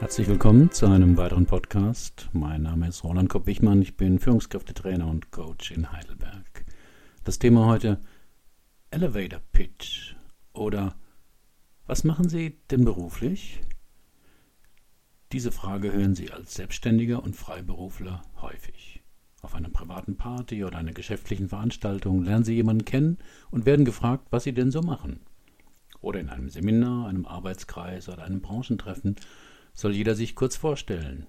Herzlich willkommen zu einem weiteren Podcast. Mein Name ist Roland Kopp-Wichmann. Ich bin Führungskräftetrainer und Coach in Heidelberg. Das Thema heute Elevator Pitch oder was machen Sie denn beruflich? Diese Frage hören Sie als Selbstständiger und Freiberufler häufig. Auf einer privaten Party oder einer geschäftlichen Veranstaltung lernen Sie jemanden kennen und werden gefragt, was Sie denn so machen. Oder in einem Seminar, einem Arbeitskreis oder einem Branchentreffen soll jeder sich kurz vorstellen.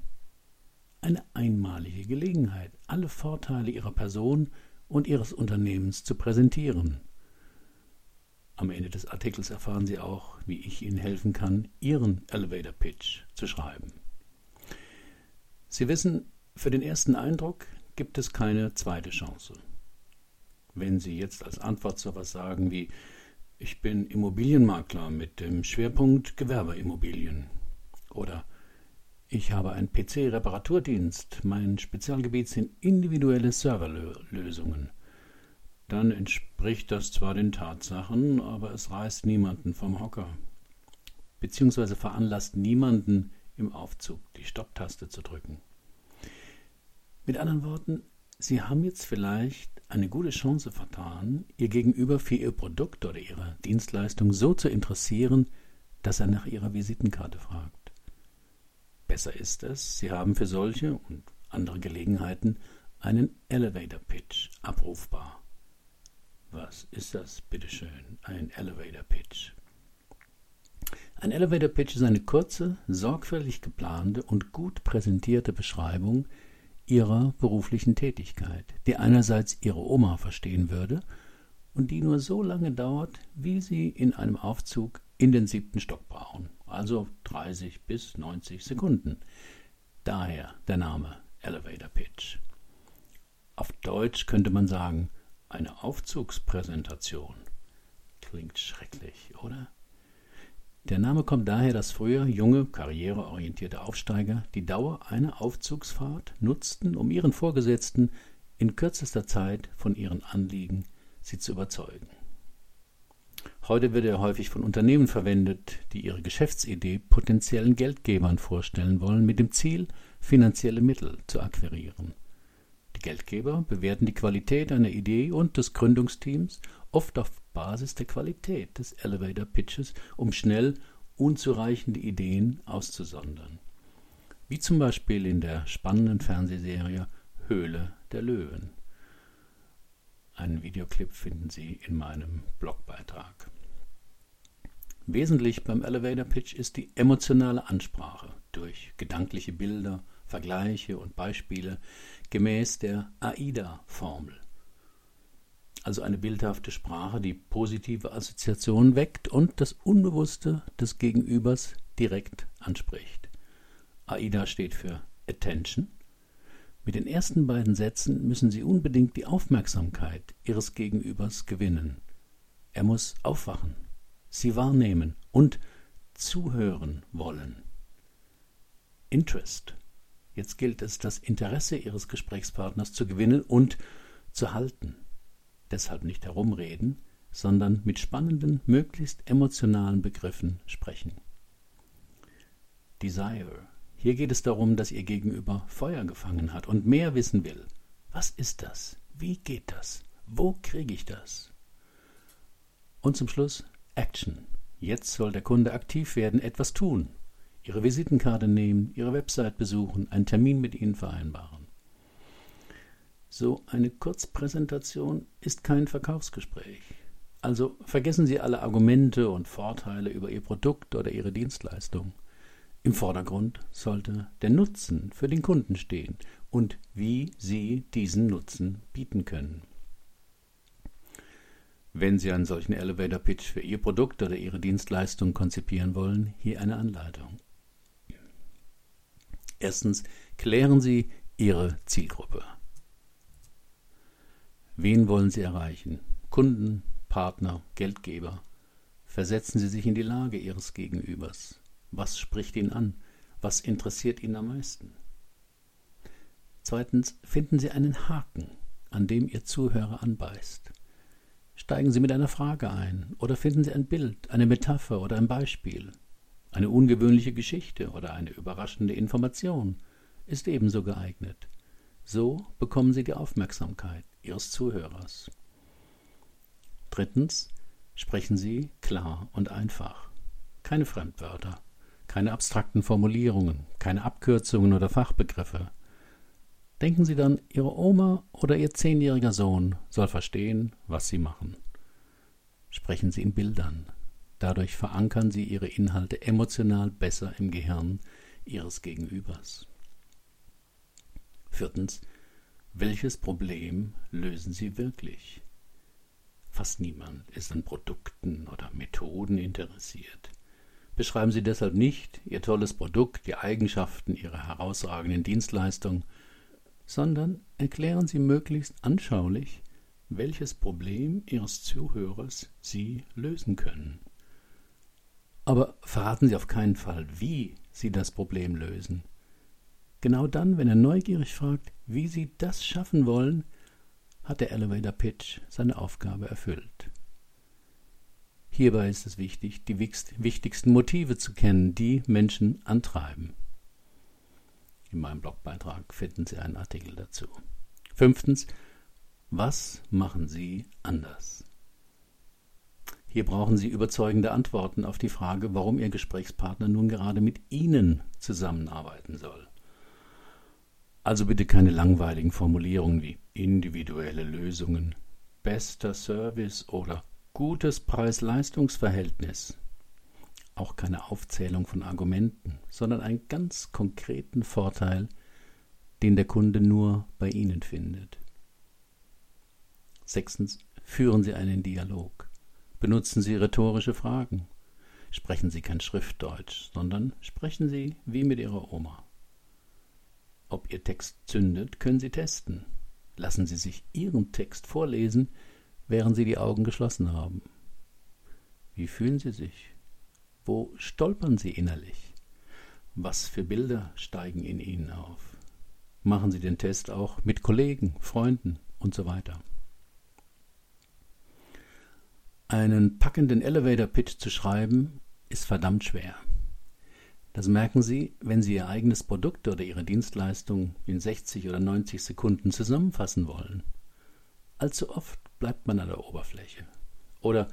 Eine einmalige Gelegenheit, alle Vorteile Ihrer Person und Ihres Unternehmens zu präsentieren. Am Ende des Artikels erfahren Sie auch, wie ich Ihnen helfen kann, Ihren Elevator Pitch zu schreiben. Sie wissen, für den ersten Eindruck gibt es keine zweite Chance. Wenn Sie jetzt als Antwort so etwas sagen wie Ich bin Immobilienmakler mit dem Schwerpunkt Gewerbeimmobilien oder ich habe einen PC-Reparaturdienst. Mein Spezialgebiet sind individuelle Serverlösungen. Dann entspricht das zwar den Tatsachen, aber es reißt niemanden vom Hocker. Beziehungsweise veranlasst niemanden im Aufzug die Stopptaste zu drücken. Mit anderen Worten, Sie haben jetzt vielleicht eine gute Chance vertan, Ihr Gegenüber für Ihr Produkt oder Ihre Dienstleistung so zu interessieren, dass er nach Ihrer Visitenkarte fragt. Besser ist es, Sie haben für solche und andere Gelegenheiten einen Elevator Pitch abrufbar. Was ist das, bitteschön, ein Elevator Pitch? Ein Elevator Pitch ist eine kurze, sorgfältig geplante und gut präsentierte Beschreibung Ihrer beruflichen Tätigkeit, die einerseits Ihre Oma verstehen würde und die nur so lange dauert, wie Sie in einem Aufzug in den siebten Stock brauchen also 30 bis 90 Sekunden. Daher der Name Elevator Pitch. Auf Deutsch könnte man sagen, eine Aufzugspräsentation. Klingt schrecklich, oder? Der Name kommt daher, dass früher junge, karriereorientierte Aufsteiger die Dauer einer Aufzugsfahrt nutzten, um ihren Vorgesetzten in kürzester Zeit von ihren Anliegen sie zu überzeugen. Heute wird er häufig von Unternehmen verwendet, die ihre Geschäftsidee potenziellen Geldgebern vorstellen wollen, mit dem Ziel, finanzielle Mittel zu akquirieren. Die Geldgeber bewerten die Qualität einer Idee und des Gründungsteams oft auf Basis der Qualität des Elevator Pitches, um schnell unzureichende Ideen auszusondern. Wie zum Beispiel in der spannenden Fernsehserie Höhle der Löwen. Einen Videoclip finden Sie in meinem Blogbeitrag. Wesentlich beim Elevator Pitch ist die emotionale Ansprache durch gedankliche Bilder, Vergleiche und Beispiele gemäß der AIDA-Formel. Also eine bildhafte Sprache, die positive Assoziationen weckt und das Unbewusste des Gegenübers direkt anspricht. AIDA steht für Attention, mit den ersten beiden Sätzen müssen Sie unbedingt die Aufmerksamkeit Ihres Gegenübers gewinnen. Er muss aufwachen, Sie wahrnehmen und zuhören wollen. Interest. Jetzt gilt es, das Interesse Ihres Gesprächspartners zu gewinnen und zu halten. Deshalb nicht herumreden, sondern mit spannenden, möglichst emotionalen Begriffen sprechen. Desire. Hier geht es darum, dass ihr Gegenüber Feuer gefangen hat und mehr wissen will. Was ist das? Wie geht das? Wo kriege ich das? Und zum Schluss Action. Jetzt soll der Kunde aktiv werden, etwas tun. Ihre Visitenkarte nehmen, Ihre Website besuchen, einen Termin mit Ihnen vereinbaren. So eine Kurzpräsentation ist kein Verkaufsgespräch. Also vergessen Sie alle Argumente und Vorteile über Ihr Produkt oder Ihre Dienstleistung. Im Vordergrund sollte der Nutzen für den Kunden stehen und wie Sie diesen Nutzen bieten können. Wenn Sie einen solchen Elevator Pitch für Ihr Produkt oder Ihre Dienstleistung konzipieren wollen, hier eine Anleitung. Erstens klären Sie Ihre Zielgruppe. Wen wollen Sie erreichen? Kunden, Partner, Geldgeber? Versetzen Sie sich in die Lage Ihres Gegenübers. Was spricht ihn an? Was interessiert ihn am meisten? Zweitens, finden Sie einen Haken, an dem Ihr Zuhörer anbeißt. Steigen Sie mit einer Frage ein oder finden Sie ein Bild, eine Metapher oder ein Beispiel. Eine ungewöhnliche Geschichte oder eine überraschende Information ist ebenso geeignet. So bekommen Sie die Aufmerksamkeit Ihres Zuhörers. Drittens sprechen Sie klar und einfach. Keine Fremdwörter, keine abstrakten Formulierungen, keine Abkürzungen oder Fachbegriffe. Denken Sie dann, Ihre Oma oder Ihr zehnjähriger Sohn soll verstehen, was Sie machen. Sprechen Sie in Bildern. Dadurch verankern Sie Ihre Inhalte emotional besser im Gehirn Ihres Gegenübers. Viertens. Welches Problem lösen Sie wirklich? Fast niemand ist an Produkten oder Methoden interessiert. Beschreiben Sie deshalb nicht Ihr tolles Produkt, die Eigenschaften Ihrer herausragenden Dienstleistung, sondern erklären Sie möglichst anschaulich, welches Problem Ihres Zuhörers Sie lösen können. Aber verraten Sie auf keinen Fall, wie Sie das Problem lösen. Genau dann, wenn er neugierig fragt, wie Sie das schaffen wollen, hat der Elevator Pitch seine Aufgabe erfüllt. Hierbei ist es wichtig, die wichtigsten Motive zu kennen, die Menschen antreiben. In meinem Blogbeitrag finden Sie einen Artikel dazu. Fünftens, was machen Sie anders? Hier brauchen Sie überzeugende Antworten auf die Frage, warum Ihr Gesprächspartner nun gerade mit Ihnen zusammenarbeiten soll. Also bitte keine langweiligen Formulierungen wie individuelle Lösungen, bester Service oder gutes Preis-Leistungs-Verhältnis auch keine Aufzählung von Argumenten, sondern einen ganz konkreten Vorteil, den der Kunde nur bei Ihnen findet. Sechstens, führen Sie einen Dialog. Benutzen Sie rhetorische Fragen. Sprechen Sie kein Schriftdeutsch, sondern sprechen Sie wie mit Ihrer Oma. Ob Ihr Text zündet, können Sie testen. Lassen Sie sich Ihren Text vorlesen, während Sie die Augen geschlossen haben. Wie fühlen Sie sich? Wo stolpern Sie innerlich? Was für Bilder steigen in Ihnen auf? Machen Sie den Test auch mit Kollegen, Freunden und so weiter. Einen packenden Elevator Pitch zu schreiben, ist verdammt schwer. Das merken Sie, wenn Sie Ihr eigenes Produkt oder Ihre Dienstleistung in 60 oder 90 Sekunden zusammenfassen wollen. Allzu oft bleibt man an der Oberfläche. Oder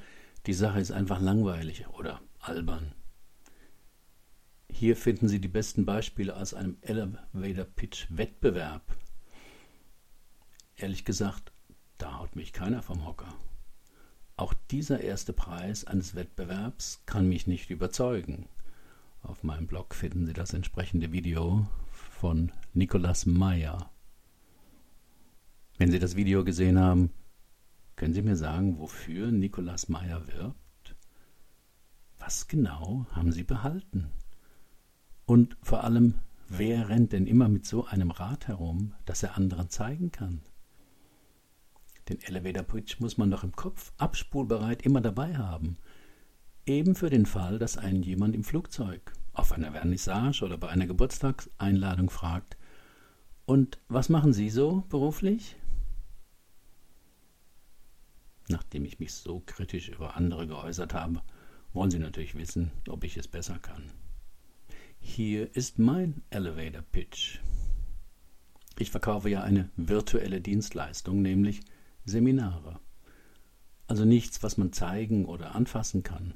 die Sache ist einfach langweilig oder albern. Hier finden Sie die besten Beispiele aus einem Elevator Pitch Wettbewerb. Ehrlich gesagt, da haut mich keiner vom Hocker. Auch dieser erste Preis eines Wettbewerbs kann mich nicht überzeugen. Auf meinem Blog finden Sie das entsprechende Video von Nicolas Meyer. Wenn Sie das Video gesehen haben, können Sie mir sagen, wofür Nicolas Meyer wirbt? Was genau haben Sie behalten? Und vor allem, wer rennt denn immer mit so einem Rad herum, das er anderen zeigen kann? Den Elevator Pitch muss man doch im Kopf abspulbereit immer dabei haben. Eben für den Fall, dass einen jemand im Flugzeug, auf einer Vernissage oder bei einer Geburtstagseinladung fragt, und was machen Sie so beruflich? Nachdem ich mich so kritisch über andere geäußert habe, wollen Sie natürlich wissen, ob ich es besser kann. Hier ist mein Elevator Pitch. Ich verkaufe ja eine virtuelle Dienstleistung, nämlich Seminare. Also nichts, was man zeigen oder anfassen kann.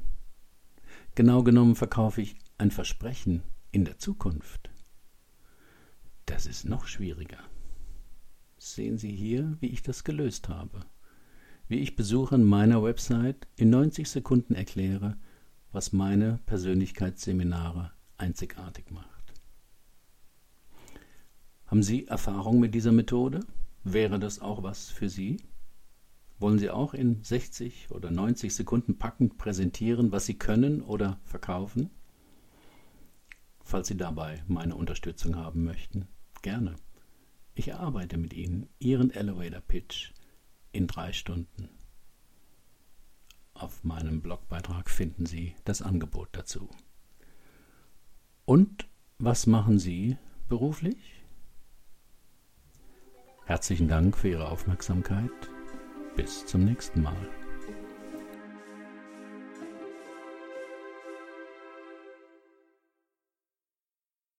Genau genommen verkaufe ich ein Versprechen in der Zukunft. Das ist noch schwieriger. Sehen Sie hier, wie ich das gelöst habe wie ich Besuchern meiner Website in 90 Sekunden erkläre, was meine Persönlichkeitsseminare einzigartig macht. Haben Sie Erfahrung mit dieser Methode? Wäre das auch was für Sie? Wollen Sie auch in 60 oder 90 Sekunden packend präsentieren, was Sie können oder verkaufen? Falls Sie dabei meine Unterstützung haben möchten, gerne. Ich erarbeite mit Ihnen Ihren Elevator Pitch in drei Stunden. Auf meinem Blogbeitrag finden Sie das Angebot dazu. Und was machen Sie beruflich? Herzlichen Dank für Ihre Aufmerksamkeit. Bis zum nächsten Mal.